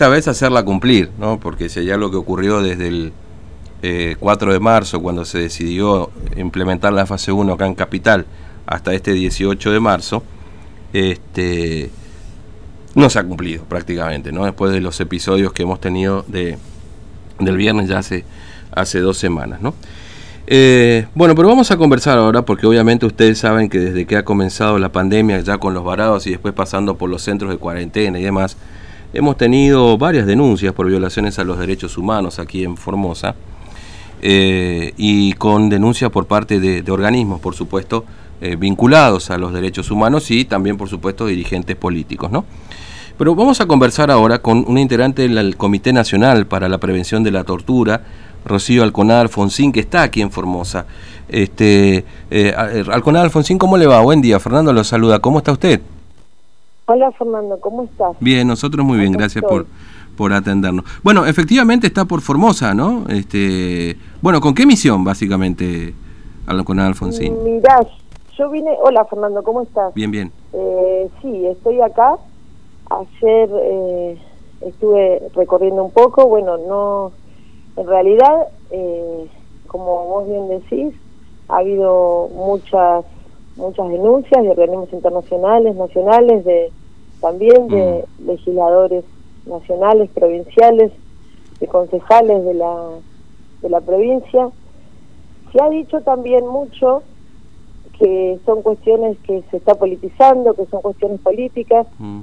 esta vez hacerla cumplir, ¿no? Porque si hay algo que ocurrió desde el 4 de marzo, cuando se decidió implementar la fase 1 acá en Capital, hasta este 18 de marzo, este, no se ha cumplido prácticamente, ¿no? Después de los episodios que hemos tenido de, del viernes ya hace, hace dos semanas, ¿no? Eh, bueno, pero vamos a conversar ahora porque obviamente ustedes saben que desde que ha comenzado la pandemia, ya con los varados y después pasando por los centros de cuarentena y demás, hemos tenido varias denuncias por violaciones a los derechos humanos aquí en Formosa eh, y con denuncias por parte de, organismos, por supuesto, eh, vinculados a los derechos humanos y también, por supuesto, dirigentes políticos, ¿no? Pero vamos a conversar ahora con un integrante del Comité Nacional para la Prevención de la Tortura, Rocío Alconada Alfonsín, que está aquí en Formosa. Este, eh, Alconada Alfonsín, ¿cómo le va? Buen día, Fernando lo saluda. ¿Cómo está usted? Hola Fernando, ¿cómo estás? Bien, nosotros muy bien, gracias por, por atendernos. Bueno, efectivamente está por Formosa, ¿no? Este, bueno, ¿con qué misión básicamente Alconada Alfonsín? Mirá, yo vine... Hola Fernando, ¿cómo estás? Bien, bien. Eh, sí, estoy acá. Ayer eh, estuve recorriendo un poco, bueno, no en realidad, eh, como vos bien decís, ha habido muchas muchas denuncias de organismos internacionales, nacionales, de también de mm. legisladores nacionales, provinciales, de concejales de la, de la provincia. Se ha dicho también mucho que son cuestiones que se está politizando, que son cuestiones políticas. Mm.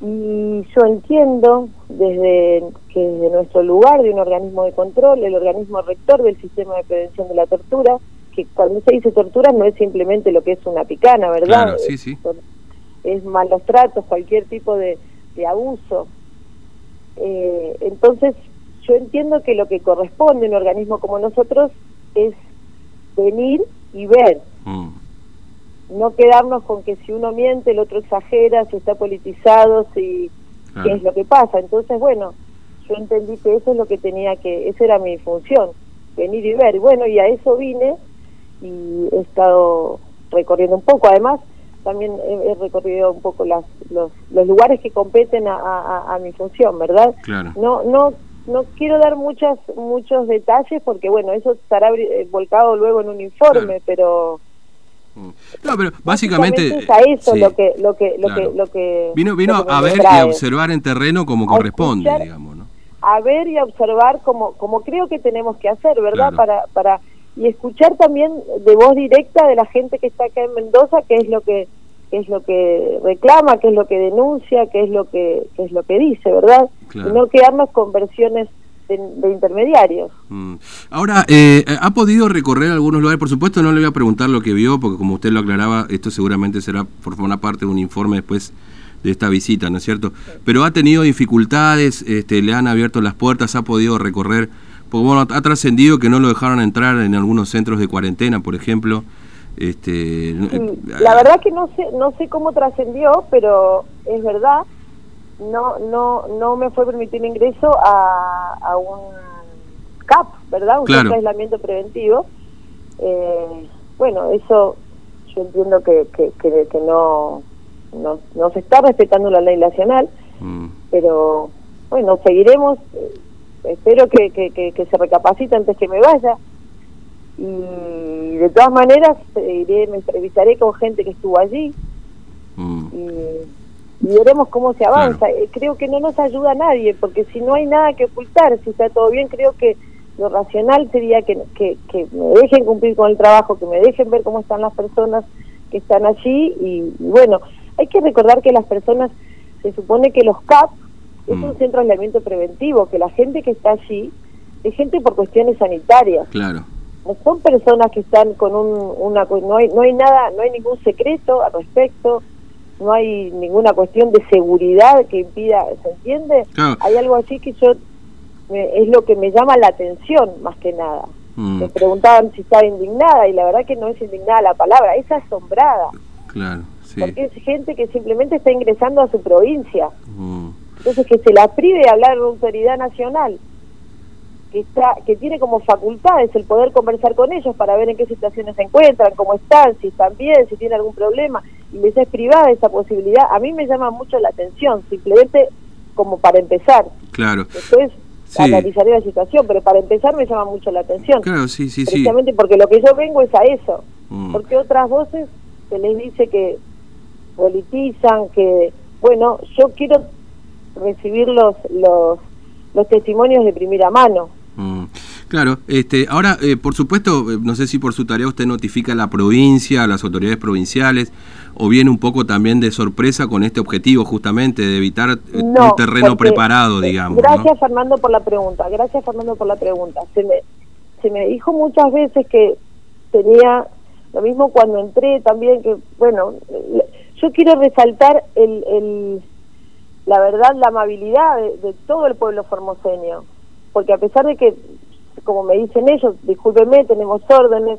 Y yo entiendo desde que desde nuestro lugar de un organismo de control, el organismo rector del sistema de prevención de la tortura, que cuando se dice tortura no es simplemente lo que es una picana, ¿verdad? Claro, sí, sí. Es, malos tratos, cualquier tipo de, abuso. Eh, entonces, yo entiendo que lo que corresponde a un organismo como nosotros es venir y ver. Mm no quedarnos con que si uno miente, el otro exagera, si está politizado, si qué es lo que pasa. Entonces, bueno, yo entendí que eso es lo que tenía que, esa era mi función, venir y ver. Bueno, y a eso vine y he estado recorriendo un poco. Además, también he, recorrido un poco las, los, los lugares que competen a, a, mi función, ¿verdad? No, no, no quiero dar muchas, muchos detalles porque, bueno, eso estará eh, volcado luego en un informe, pero no, pero básicamente, es a eso lo que lo que lo que lo que vino vino a ver y a observar en terreno como corresponde, digamos, ¿no? A ver y a observar como como creo que tenemos que hacer, ¿verdad? Para para y escuchar también de voz directa de la gente que está acá en Mendoza qué es lo que qué es lo que reclama, qué es lo que denuncia, qué es lo que qué es lo que dice, ¿verdad? Y no quedarnos con versiones de, intermediarios. Mm. Ahora, eh, ¿ha podido recorrer algunos lugares? Por supuesto, no le voy a preguntar lo que vio, porque como usted lo aclaraba, esto seguramente será por una parte de un informe después de esta visita, ¿no es cierto? Pero ha tenido dificultades, este, le han abierto las puertas, ha podido recorrer, porque bueno, ha trascendido que no lo dejaron entrar en algunos centros de cuarentena, por ejemplo. Este, eh, la verdad que no sé, no sé cómo trascendió, pero es verdad no no no me fue permitido ingreso a, a un CAP, ¿verdad? Un aislamiento preventivo. Eh, bueno, eso yo entiendo que, que, que, no, no, no, se está respetando la ley nacional, mm. pero bueno, seguiremos. Espero que, que, se recapacite antes que me vaya. Y de todas maneras, iré, me entrevistaré con gente que estuvo allí. Mm. Y, y veremos cómo se avanza. Eh, creo que no nos ayuda a nadie, porque si no hay nada que ocultar, si está todo bien, creo que lo racional sería que, que, me dejen cumplir con el trabajo, que me dejen ver cómo están las personas que están allí y, bueno, hay que recordar que las personas, se supone que los CAP es un mm. centro de aislamiento preventivo, que la gente que está allí es gente por cuestiones sanitarias. Claro. No son personas que están con un, una no hay no hay nada, no hay ningún secreto al respecto no hay ninguna cuestión de seguridad que impida, ¿se entiende? Hay algo así que yo es lo que me llama la atención más que nada. Mm. Me preguntaban si estaba indignada y la verdad que no es indignada la palabra, es asombrada. Claro, sí. Porque es gente que simplemente está ingresando a su provincia. Mm. Entonces que se la prive de hablar de autoridad nacional que está que tiene como facultades el poder conversar con ellos para ver en qué situaciones se encuentran, cómo están, si están bien, si tienen algún problema y les es privada esa posibilidad, a mí me llama mucho la atención, simplemente como para empezar. Claro. Después analizaré la situación, pero para empezar me llama mucho la atención. Claro, sí, sí, Precisamente porque lo que yo vengo es a eso. Mm. Porque otras voces se les dice que politizan, que, bueno, yo quiero recibir los, los, los testimonios de primera mano. Mm. Claro, este, ahora, eh, por supuesto, eh, no sé si por su tarea usted notifica a la provincia, a las autoridades provinciales, o viene un poco también de sorpresa con este objetivo justamente de evitar eh, un terreno preparado, digamos. Gracias Fernando por la pregunta, gracias Fernando por la pregunta. Se me, se me dijo muchas veces que tenía, lo mismo cuando entré también, que bueno, yo quiero resaltar el, el la verdad, la amabilidad de todo el pueblo formoseño, porque a pesar de que como me dicen ellos, discúlpenme, tenemos órdenes,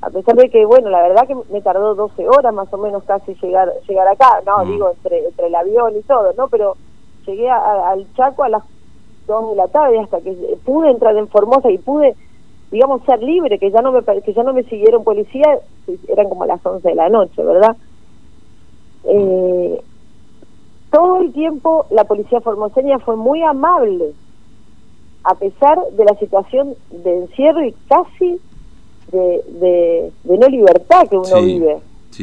a pesar de que, bueno, la verdad que me tardó 12 horas más o menos casi llegar llegar acá, no, mm. digo, entre, entre el avión y todo, ¿no? Pero llegué al Chaco a las 2 de la tarde hasta que pude entrar en Formosa y pude, digamos, ser libre, que ya no me, que ya no me siguieron policía, eran como las 11 de la noche, ¿verdad? Eh, todo el tiempo la policía formoseña fue muy amable a pesar de la situación de encierro y casi de, de, no libertad que uno vive.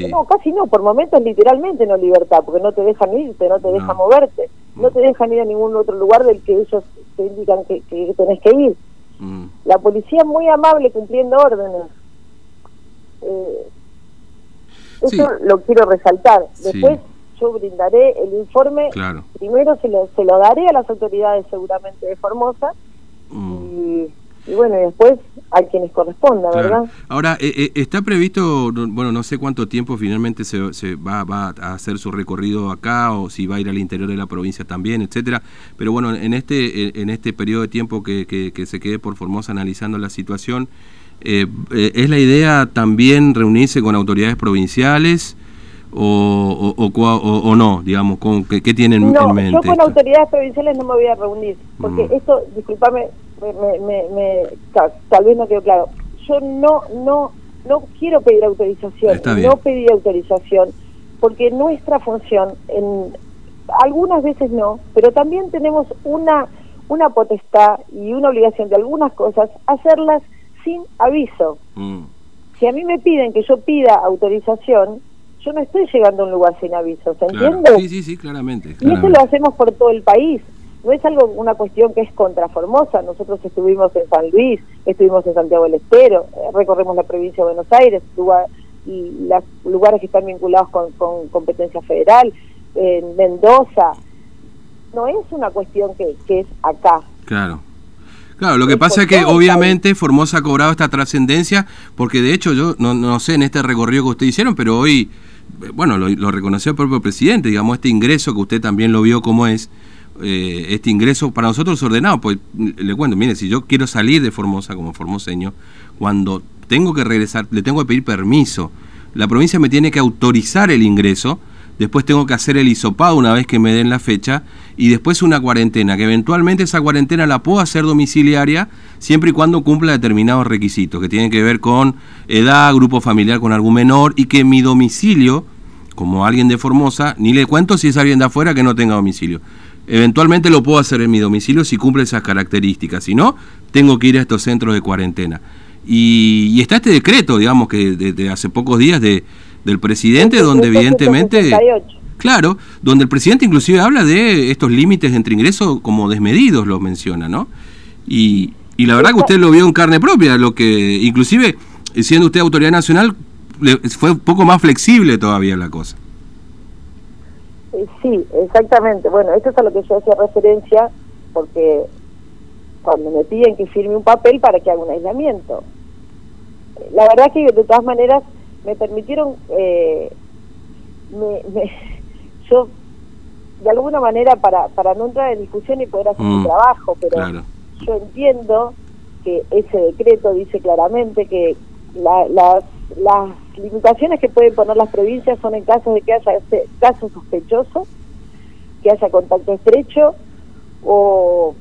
No, casi no, por momentos literalmente no libertad, porque no te dejan irte, no te dejan moverte, no mm. te dejan ir a ningún otro lugar del que ellos te indican que, que tenés que ir. Mm. La policía es muy amable cumpliendo órdenes. Eh, eso lo quiero resaltar. Después yo brindaré el informe. Primero se lo, se lo daré a las autoridades seguramente de Formosa Mm. Y, bueno, y después hay quienes corresponda, ¿verdad? Ahora, eh, eh, está previsto, bueno, no sé cuánto tiempo finalmente se, se va, va, a hacer su recorrido acá o si va a ir al interior de la provincia también, etcétera. Pero bueno, en este, en este periodo de tiempo que, que, se quede por Formosa analizando la situación, eh, ¿es la idea también reunirse con autoridades provinciales? O, o, no, digamos, con, ¿qué, tienen en mente? Yo con autoridades provinciales no me voy a reunir, porque mm. esto, discúlpame, me, me, tal, vez no quedó claro. Yo no, no, no quiero pedir autorización, no pedí autorización, porque nuestra función, en algunas veces no, pero también tenemos una, una potestad y una obligación de algunas cosas, hacerlas sin aviso. Mm. Si a mí me piden que yo pida autorización, yo no estoy llegando a un lugar sin aviso, ¿se entiende? Sí, sí, sí, claramente, Y eso lo hacemos por todo el país. No es algo una cuestión que es contra Formosa. Nosotros estuvimos en San Luis, estuvimos en Santiago del Estero, eh, recorremos la provincia de Buenos Aires, y los lugares que están vinculados con, competencia federal, en Mendoza. No es una cuestión que, que es acá. Claro. Claro, lo que pasa es que obviamente Formosa ha cobrado esta trascendencia, porque de hecho yo no, no sé en este recorrido que ustedes hicieron, pero hoy bueno, lo, reconoció el propio presidente, digamos, este ingreso que usted también lo vio como es, eh, este ingreso para nosotros ordenado, pues le cuento, mire, si yo quiero salir de Formosa como formoseño, cuando tengo que regresar, le tengo que pedir permiso, la provincia me tiene que autorizar el ingreso, después tengo que hacer el hisopado una vez que me den la fecha y después una cuarentena, que eventualmente esa cuarentena la puedo hacer domiciliaria siempre y cuando cumpla determinados requisitos que tienen que ver con edad, grupo familiar con algún menor y que mi domicilio, como alguien de Formosa, ni le cuento si es alguien de afuera que no tenga domicilio. Eventualmente lo puedo hacer en mi domicilio si cumple esas características, si no, tengo que ir a estos centros de cuarentena. Y, está este decreto, digamos, que desde hace pocos días de del presidente, donde evidentemente... Claro, donde el presidente inclusive habla de estos límites entre ingresos como desmedidos, los menciona, ¿no? Y, y la verdad que usted lo vio en carne propia, lo que inclusive, siendo usted autoridad nacional, fue un poco más flexible todavía la cosa. Eh, sí, exactamente. Bueno, esto es a lo que yo hacía referencia, porque cuando me piden que firme un papel para que haga un aislamiento. La verdad que de todas maneras me permitieron, eh, me, yo de alguna manera para, para no entrar en discusión y poder hacer mi mm, trabajo, pero yo entiendo que ese decreto dice claramente que las, las limitaciones que pueden poner las provincias son en casos de que haya caso sospechoso, que haya contacto estrecho o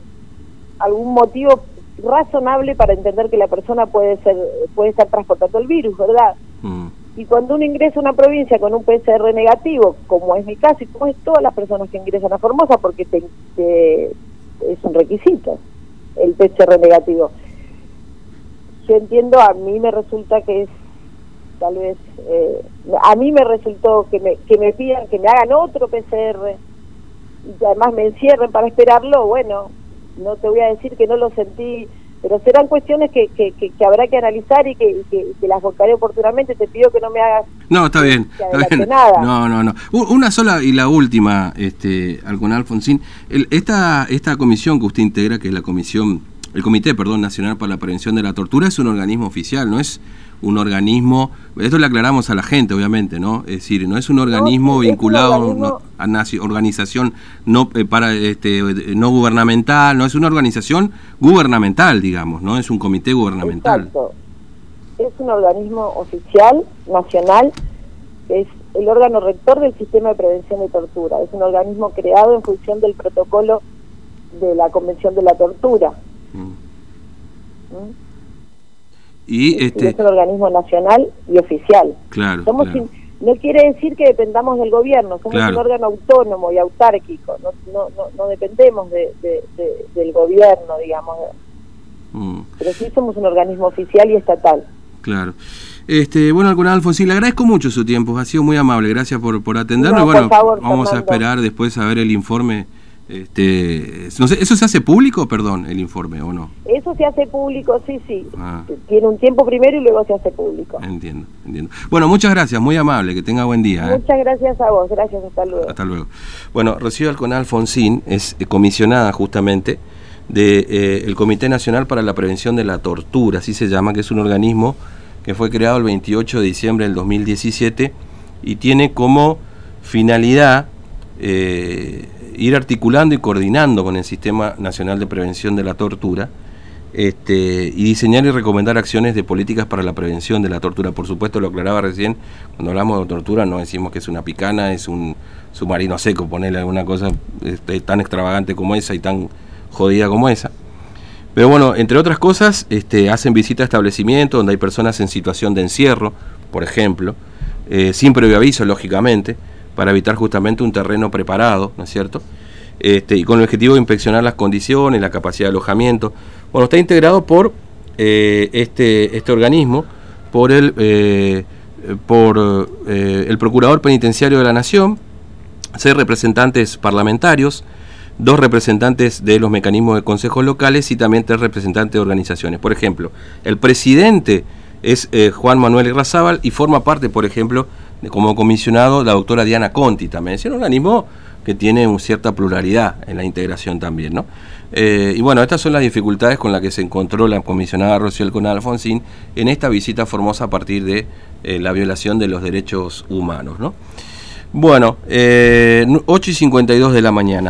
algún motivo razonable para entender que la persona puede ser puede estar transportando el virus, ¿verdad? Mm. Y cuando uno ingresa a una provincia con un PCR negativo, como es mi caso y como es todas las personas que ingresan a Formosa, porque es un requisito el PCR negativo. Yo entiendo, a mí me resulta que es tal vez, eh, a mí me resultó que me, que me pidan que me hagan otro PCR y además me encierren para esperarlo, bueno, no te voy a decir que no lo sentí pero serán cuestiones que, que, que, habrá que analizar y que, que, las buscaré oportunamente. Te pido que no me hagas. No, está bien. Nada. No, no, no. Una sola y la última, este, Alcon Alfonsín. esta, esta comisión que usted integra, que es la comisión, el Comité, perdón, Nacional para la Prevención de la Tortura, es un organismo oficial, no es un organismo, esto le aclaramos a la gente, obviamente, ¿no? Es decir, no es un organismo vinculado a una organización no eh, para este no gubernamental, no es una organización gubernamental, digamos, ¿no? Es un comité gubernamental. Exacto. Es un organismo oficial, nacional, es el órgano rector del sistema de prevención de tortura. Es un organismo creado en función del protocolo de la Convención de la Tortura. Mm. ¿Mm? Y este... es un organismo nacional y oficial. Claro, no quiere decir que dependamos del gobierno, somos un órgano autónomo y autárquico, no, no, no, dependemos de, del gobierno, digamos. Mm. Pero sí somos un organismo oficial y estatal. Claro. Este, bueno, Alcona Alfonsín, le agradezco mucho su tiempo, ha sido muy amable, gracias por, por atendernos. bueno, vamos a esperar después a ver el informe este, no sé, ¿Eso se hace público, perdón, el informe o no? Eso se hace público, sí, sí. Ah. Tiene un tiempo primero y luego se hace público. Entiendo, entiendo. Bueno, muchas gracias, muy amable, que tenga buen día. ¿eh? Muchas gracias a vos, gracias, hasta luego. Hasta luego. Bueno, Rocío Alconal Alfonsín es comisionada justamente del de, eh, Comité Nacional para la Prevención de la Tortura, así se llama, que es un organismo que fue creado el 28 de diciembre del 2017 y tiene como finalidad... Eh, ir articulando y coordinando con el Sistema Nacional de Prevención de la Tortura este, y diseñar y recomendar acciones de políticas para la prevención de la tortura. Por supuesto, lo aclaraba recién, cuando hablamos de tortura no decimos que es una picana, es un submarino seco, ponerle alguna cosa este, tan extravagante como esa y tan jodida como esa. Pero bueno, entre otras cosas, este, hacen visita a establecimientos donde hay personas en situación de encierro, por ejemplo, eh, sin previo aviso, lógicamente, para evitar justamente un terreno preparado, ¿no es cierto? Este, y con el objetivo de inspeccionar las condiciones, la capacidad de alojamiento. Bueno, está integrado por eh, este, este organismo, por el, eh, por, eh, el Procurador Penitenciario de la Nación, seis representantes parlamentarios, dos representantes de los mecanismos de consejos locales y también tres representantes de organizaciones. Por ejemplo, el presidente es Juan Manuel Irrazábal y forma parte, por ejemplo, como comisionado la doctora Diana Conti también. Es un organismo que tiene una cierta pluralidad en la integración también, ¿no? Eh, y bueno, estas son las dificultades con las que se encontró la comisionada Rociel con Alfonsín en esta visita formosa a partir de eh, la violación de los derechos humanos, ¿no? Bueno, eh, 8 y 52 de la mañana.